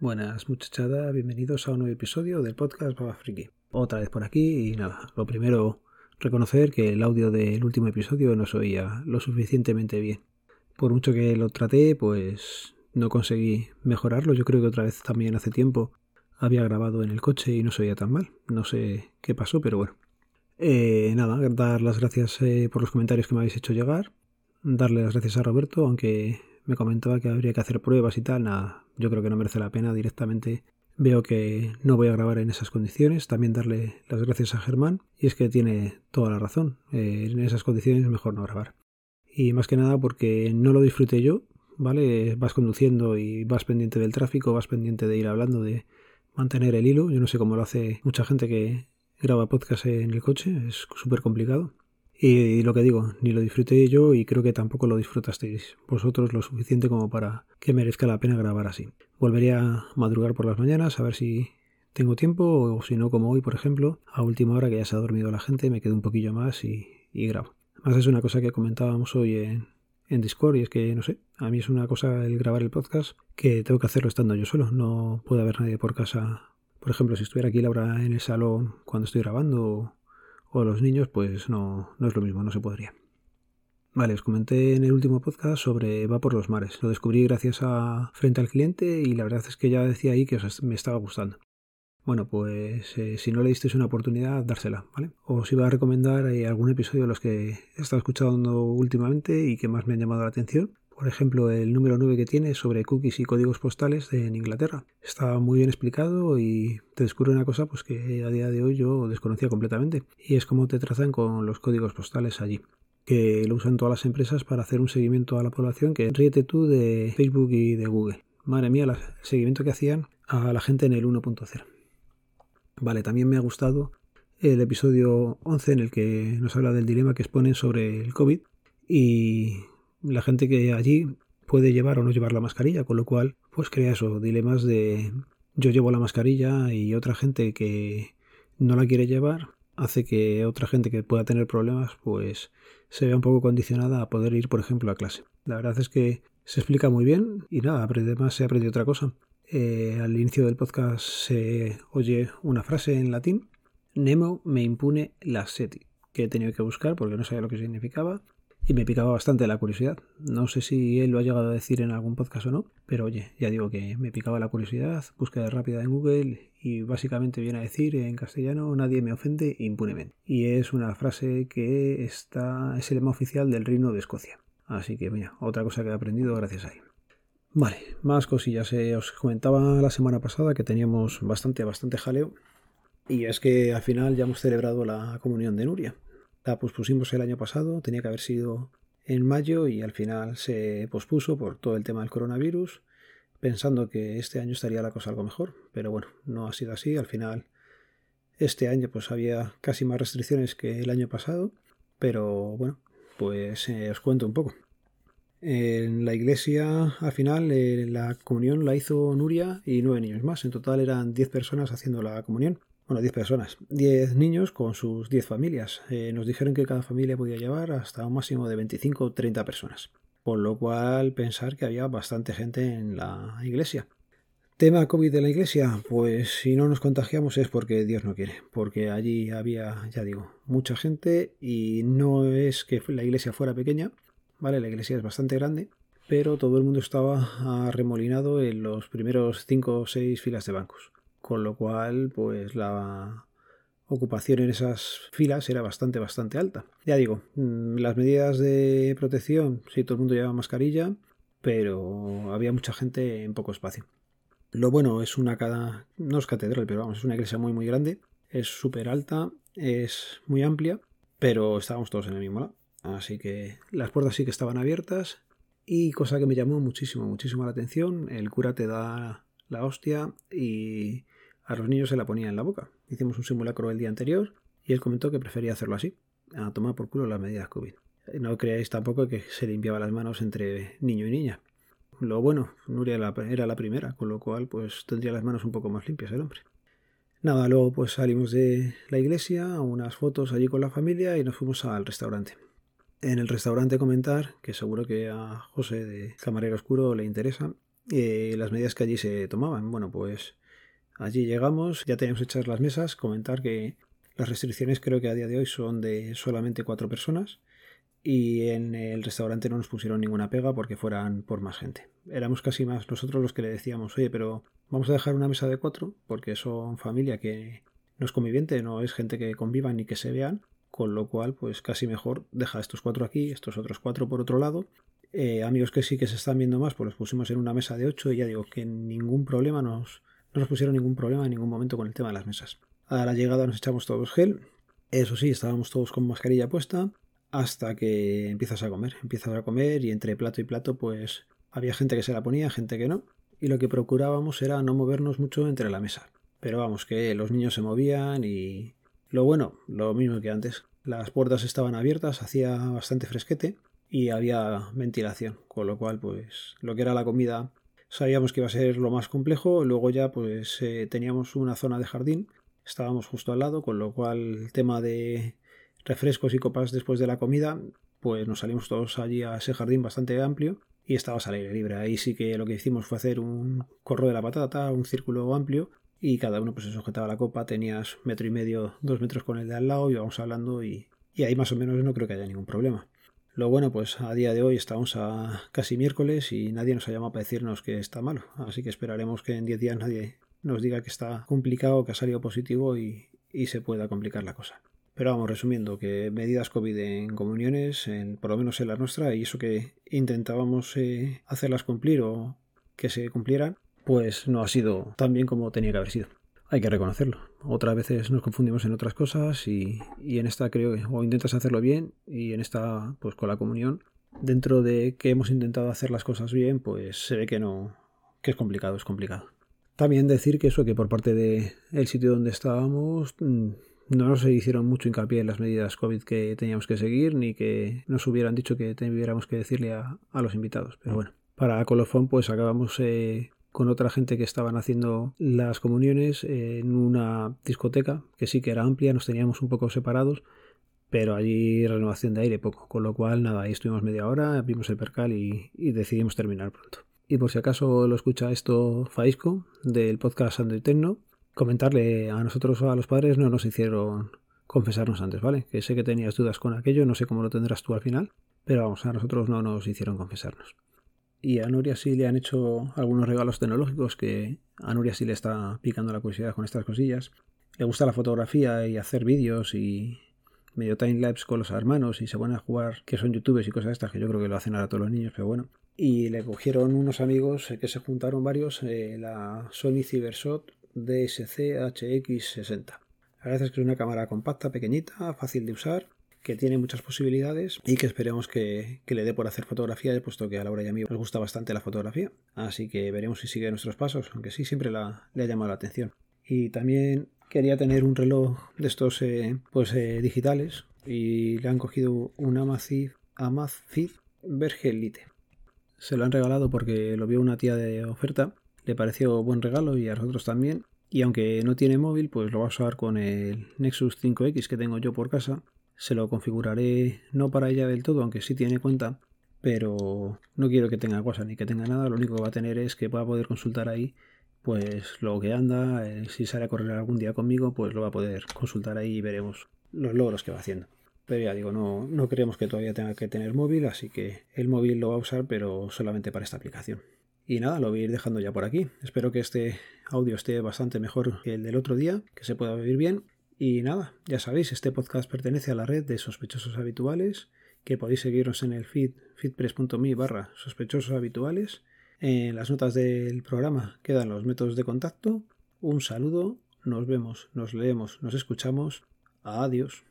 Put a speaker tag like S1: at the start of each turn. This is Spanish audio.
S1: Buenas muchachada, bienvenidos a un nuevo episodio del podcast Baba Friki. Otra vez por aquí y nada, lo primero, reconocer que el audio del último episodio no se oía lo suficientemente bien. Por mucho que lo traté, pues no conseguí mejorarlo. Yo creo que otra vez también hace tiempo había grabado en el coche y no se oía tan mal. No sé qué pasó, pero bueno. Eh, nada, dar las gracias eh, por los comentarios que me habéis hecho llegar. Darle las gracias a Roberto, aunque me comentaba que habría que hacer pruebas y tal. Nada, yo creo que no merece la pena directamente. Veo que no voy a grabar en esas condiciones. También darle las gracias a Germán. Y es que tiene toda la razón. Eh, en esas condiciones es mejor no grabar. Y más que nada porque no lo disfruté yo, ¿vale? Vas conduciendo y vas pendiente del tráfico, vas pendiente de ir hablando, de mantener el hilo. Yo no sé cómo lo hace mucha gente que graba podcast en el coche, es súper complicado. Y, lo que digo, ni lo disfruté yo y creo que tampoco lo disfrutasteis vosotros lo suficiente como para que merezca la pena grabar así. Volveré a madrugar por las mañanas a ver si tengo tiempo o si no como hoy, por ejemplo, a última hora que ya se ha dormido la gente, me quedo un poquillo más y, grabo. Más es una cosa que comentábamos hoy en, en Discord y es que, no sé, a mí es una cosa el grabar el podcast que tengo que hacerlo estando yo solo, no puede haber nadie por casa. Por ejemplo, si estuviera aquí Laura en el salón cuando estoy grabando o los niños, pues no, no es lo mismo, no se podría. Vale, os comenté en el último podcast sobre Va por los mares. Lo descubrí gracias a Frente al Cliente y la verdad es que ya decía ahí que os, me estaba gustando. Bueno, pues eh, si no le disteis una oportunidad, dársela, ¿vale? Os iba a recomendar eh, algún episodio de los que he estado escuchando últimamente y que más me han llamado la atención. Por ejemplo, el número 9 que tiene sobre cookies y códigos postales en Inglaterra. Está muy bien explicado y te descubre una cosa pues que a día de hoy yo desconocía completamente. Y es cómo te trazan con los códigos postales allí que lo usan todas las empresas para hacer un seguimiento a la población que ríete tú de Facebook y de Google. Madre mía, el seguimiento que hacían a la gente en el 1.0. Vale, también me ha gustado el episodio 11 en el que nos habla del dilema que exponen sobre el COVID y la gente que allí puede llevar o no llevar la mascarilla, con lo cual pues crea eso, dilemas de yo llevo la mascarilla y otra gente que no la quiere llevar hace que otra gente que pueda tener problemas pues se vea un poco condicionada a poder ir por ejemplo a clase. La verdad es que se explica muy bien y nada, además se aprende otra cosa. Eh, al inicio del podcast se oye una frase en latín, Nemo me impune la seti, que he tenido que buscar porque no sabía lo que significaba y me picaba bastante la curiosidad. No sé si él lo ha llegado a decir en algún podcast o no, pero oye, ya digo que me picaba la curiosidad, búsqueda rápida en Google y básicamente viene a decir en castellano nadie me ofende impunemente. Y es una frase que está, es el lema oficial del Reino de Escocia. Así que mira, otra cosa que he aprendido gracias a él. Vale, más cosillas. Eh, os comentaba la semana pasada que teníamos bastante, bastante jaleo. Y es que al final ya hemos celebrado la comunión de Nuria. La pospusimos el año pasado, tenía que haber sido en mayo y al final se pospuso por todo el tema del coronavirus, pensando que este año estaría la cosa algo mejor, pero bueno, no ha sido así, al final este año pues había casi más restricciones que el año pasado, pero bueno, pues eh, os cuento un poco. En la iglesia, al final, eh, la comunión la hizo Nuria y nueve niños más. En total eran diez personas haciendo la comunión. Bueno, 10 personas. 10 niños con sus 10 familias. Eh, nos dijeron que cada familia podía llevar hasta un máximo de 25 o 30 personas. Por lo cual pensar que había bastante gente en la iglesia. Tema COVID de la iglesia, pues si no nos contagiamos es porque Dios no quiere, porque allí había, ya digo, mucha gente y no es que la iglesia fuera pequeña, ¿vale? La iglesia es bastante grande, pero todo el mundo estaba arremolinado en los primeros 5 o 6 filas de bancos con lo cual pues la ocupación en esas filas era bastante bastante alta. Ya digo, mm, las medidas de protección, sí, todo el mundo llevaba mascarilla, pero había mucha gente en poco espacio. Lo bueno es una cada no es catedral, pero vamos, es una iglesia muy muy grande, es súper alta, es muy amplia, pero estábamos todos en el mismo lado. Así que las puertas sí que estaban abiertas y cosa que me llamó muchísimo, muchísimo la atención, el cura te da la hostia y a los niños se la ponía en la boca. Hicimos un simulacro el día anterior y él comentó que prefería hacerlo así, a tomar por culo las medidas COVID. No creáis tampoco que se limpiaba las manos entre niño y niña. Lo bueno, Nuria era la primera, con lo cual pues tendría las manos un poco más limpias el hombre. Nada, luego pues salimos de la iglesia, unas fotos allí con la familia y nos fuimos al restaurante. En el restaurante comentar, que seguro que a José de Camarero Oscuro le interesa, eh, las medidas que allí se tomaban. Bueno, pues allí llegamos, ya teníamos hechas las mesas, comentar que las restricciones creo que a día de hoy son de solamente cuatro personas y en el restaurante no nos pusieron ninguna pega porque fueran por más gente. Éramos casi más nosotros los que le decíamos, oye, pero vamos a dejar una mesa de cuatro porque son familia que no es conviviente, no es gente que convivan ni que se vean, con lo cual pues casi mejor deja estos cuatro aquí, estos otros cuatro por otro lado. Eh, amigos que sí que se están viendo más, pues los pusimos en una mesa de ocho y ya digo que ningún problema nos, no nos pusieron ningún problema en ningún momento con el tema de las mesas. A la llegada nos echamos todos gel, eso sí, estábamos todos con mascarilla puesta, hasta que empiezas a comer. Empiezas a comer y entre plato y plato pues había gente que se la ponía, gente que no. Y lo que procurábamos era no movernos mucho entre la mesa. Pero vamos, que los niños se movían y... Lo bueno, lo mismo que antes. Las puertas estaban abiertas, hacía bastante fresquete y había ventilación. Con lo cual pues lo que era la comida sabíamos que iba a ser lo más complejo. Luego ya pues eh, teníamos una zona de jardín. Estábamos justo al lado, con lo cual el tema de refrescos y copas después de la comida, pues nos salimos todos allí a ese jardín bastante amplio y estabas al aire libre. Ahí sí que lo que hicimos fue hacer un corro de la patata, un círculo amplio y cada uno pues se sujetaba la copa, tenías metro y medio, dos metros con el de al lado, íbamos hablando y, y ahí más o menos no creo que haya ningún problema. Lo bueno, pues a día de hoy estamos a casi miércoles y nadie nos ha llamado para decirnos que está malo. Así que esperaremos que en 10 días nadie nos diga que está complicado, que ha salido positivo y, y se pueda complicar la cosa. Pero vamos, resumiendo, que medidas COVID en comuniones, en, por lo menos en la nuestra, y eso que intentábamos eh, hacerlas cumplir o que se cumplieran, pues no ha sido tan bien como tenía que haber sido. Hay que reconocerlo. Otras veces nos confundimos en otras cosas y, y en esta creo que o intentas hacerlo bien y en esta, pues con la comunión, dentro de que hemos intentado hacer las cosas bien, pues se ve que no, que es complicado, es complicado. También decir que eso, que por parte del el sitio donde estábamos, mm, no se hicieron mucho hincapié en las medidas COVID que teníamos que seguir, ni que nos hubieran dicho que tuviéramos que decirle a, los invitados. Pero bueno, para Colofón pues acabamos eh, con otra gente que estaban haciendo las comuniones en una discoteca que sí que era amplia, nos teníamos un poco separados, pero allí renovación de aire poco, con lo cual nada, ahí estuvimos media hora, vimos el percal y, decidimos terminar pronto. Y por si acaso lo escucha esto Faisco del podcast Ando Tecno, comentarle a nosotros a los padres no nos hicieron confesarnos antes, ¿vale? Que sé que tenías dudas con aquello, no sé cómo lo tendrás tú al final, pero vamos, a nosotros no nos hicieron confesarnos. Y a Nuria sí le han hecho algunos regalos tecnológicos que a Nuria sí le está picando la curiosidad con estas cosillas. Le gusta la fotografía y hacer vídeos y medio time lapse con los hermanos y se van a jugar que son youtubers y cosas estas que yo creo que lo hacen ahora todos los niños, pero bueno. Y le cogieron unos amigos eh, que se juntaron varios, eh, la Sony Cybershot DSC HX60. La verdad es que es una cámara compacta, pequeñita, fácil de usar, que tiene muchas posibilidades y que esperemos que, le dé por hacer fotografía, puesto que a Laura y a mí nos gusta bastante la fotografía. Así que veremos si sigue nuestros pasos, aunque sí, siempre la, le ha llamado la atención. Y también quería tener un reloj de estos eh, pues, eh, digitales y le han cogido un Amazfit, Amazfit Vergelite. Se lo han regalado porque lo vio una tía de oferta le pareció buen regalo y a nosotros también. Y aunque no tiene móvil, pues lo va a usar con el Nexus 5X que tengo yo por casa. Se lo configuraré no para ella del todo, aunque sí tiene cuenta, pero no quiero que tenga cosas ni que tenga nada. Lo único que va a tener es que va a poder consultar ahí pues lo que anda, eh, si sale a correr algún día conmigo, pues lo va a poder consultar ahí y veremos los logros que va haciendo. Pero ya digo, no, no creemos que todavía tenga que tener móvil, así que el móvil lo va a usar, pero solamente para esta aplicación. Y nada, lo voy a ir dejando ya por aquí. Espero que este audio esté bastante mejor que el del otro día, que se pueda oír bien. Y nada, ya sabéis, este podcast pertenece a la red de sospechosos habituales, que podéis seguirnos en el feed feedpress.me barra sospechosos habituales. En las notas del programa quedan los métodos de contacto. Un saludo, nos vemos, nos leemos, nos escuchamos. Adiós.